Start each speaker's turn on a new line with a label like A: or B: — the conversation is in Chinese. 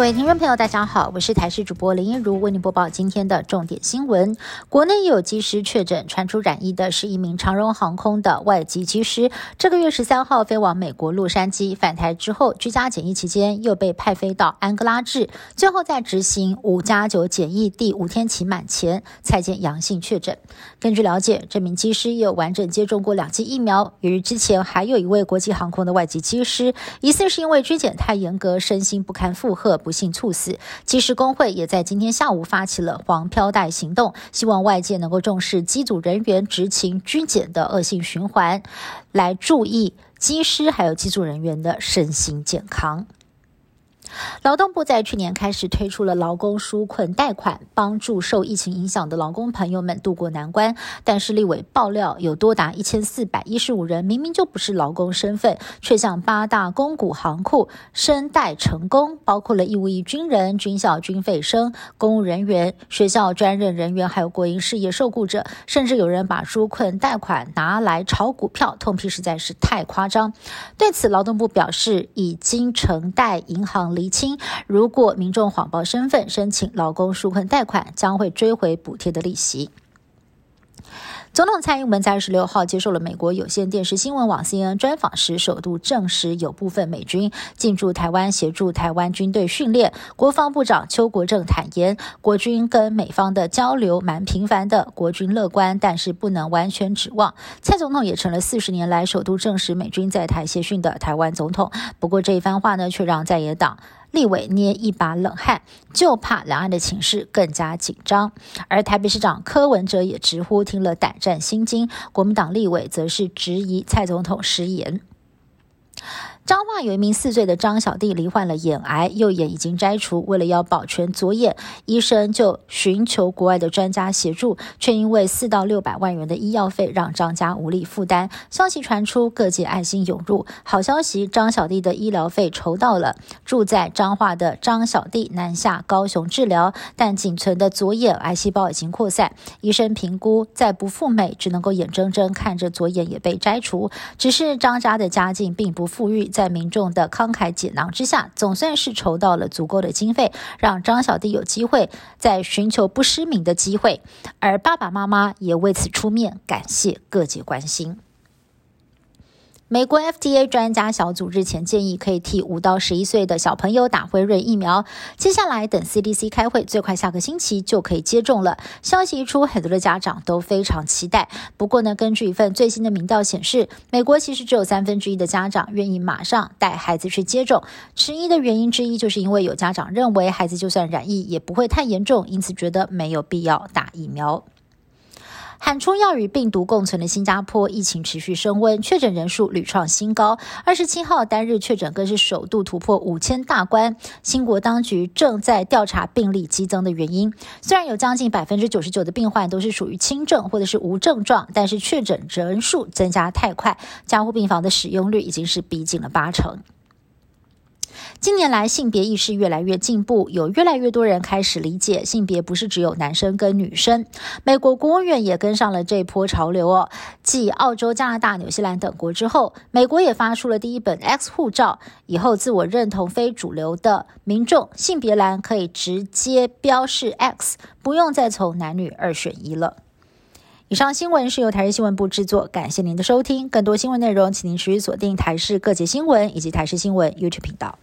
A: 各位听众朋友，大家好，我是台视主播林一如，为您播报今天的重点新闻。国内有机师确诊传出染疫的是一名长荣航空的外籍机师，这个月十三号飞往美国洛杉矶返台之后，居家检疫期间又被派飞到安哥拉治，最后在执行五加九检疫第五天期满前才见阳性确诊。根据了解，这名机师有完整接种过两剂疫苗。由于之前还有一位国际航空的外籍机师，疑似是因为拘检太严格，身心不堪负荷。不幸猝死，其实工会也在今天下午发起了黄飘带行动，希望外界能够重视机组人员执勤拘检的恶性循环，来注意机师还有机组人员的身心健康。劳动部在去年开始推出了劳工纾困贷款，帮助受疫情影响的劳工朋友们渡过难关。但是立委爆料，有多达一千四百一十五人明明就不是劳工身份，却向八大公股行库申贷成功，包括了义务役军人、军校军费生、公务人员、学校专任人员，还有国营事业受雇者，甚至有人把纾困贷款拿来炒股票，痛批实在是太夸张。对此，劳动部表示，已经承贷银行。厘清，如果民众谎报身份申请劳工纾困贷款，将会追回补贴的利息。总统蔡英文在二十六号接受了美国有线电视新闻网 CNN 专访时，首度证实有部分美军进驻台湾协助台湾军队训练。国防部长邱国正坦言，国军跟美方的交流蛮频繁的，国军乐观，但是不能完全指望。蔡总统也成了四十年来首度证实美军在台协训的台湾总统。不过这一番话呢，却让在野党。立委捏一把冷汗，就怕两岸的情势更加紧张。而台北市长柯文哲也直呼听了胆战心惊，国民党立委则是质疑蔡总统食言。彰化有一名四岁的张小弟罹患了眼癌，右眼已经摘除。为了要保全左眼，医生就寻求国外的专家协助，却因为四到六百万元的医药费，让张家无力负担。消息传出，各界爱心涌入。好消息，张小弟的医疗费筹到了。住在彰化的张小弟南下高雄治疗，但仅存的左眼癌细胞已经扩散。医生评估再不赴美，只能够眼睁睁看着左眼也被摘除。只是张家的家境并不富裕。在民众的慷慨解囊之下，总算是筹到了足够的经费，让张小弟有机会在寻求不失明的机会，而爸爸妈妈也为此出面感谢各界关心。美国 FDA 专家小组日前建议，可以替五到十一岁的小朋友打辉瑞疫苗。接下来等 CDC 开会，最快下个星期就可以接种了。消息一出，很多的家长都非常期待。不过呢，根据一份最新的民调显示，美国其实只有三分之一的家长愿意马上带孩子去接种。迟疑的原因之一，就是因为有家长认为孩子就算染疫也不会太严重，因此觉得没有必要打疫苗。喊出要与病毒共存的新加坡疫情持续升温，确诊人数屡创新高。二十七号单日确诊更是首度突破五千大关。新国当局正在调查病例激增的原因。虽然有将近百分之九十九的病患都是属于轻症或者是无症状，但是确诊人数增加太快，加护病房的使用率已经是逼近了八成。近年来，性别意识越来越进步，有越来越多人开始理解性别不是只有男生跟女生。美国国务院也跟上了这波潮流哦。继澳洲、加拿大、纽西兰等国之后，美国也发出了第一本 X 护照，以后自我认同非主流的民众，性别栏可以直接标示 X，不用再从男女二选一了。以上新闻是由台视新闻部制作，感谢您的收听。更多新闻内容，请您持续锁定台视各界新闻以及台视新闻 YouTube 频道。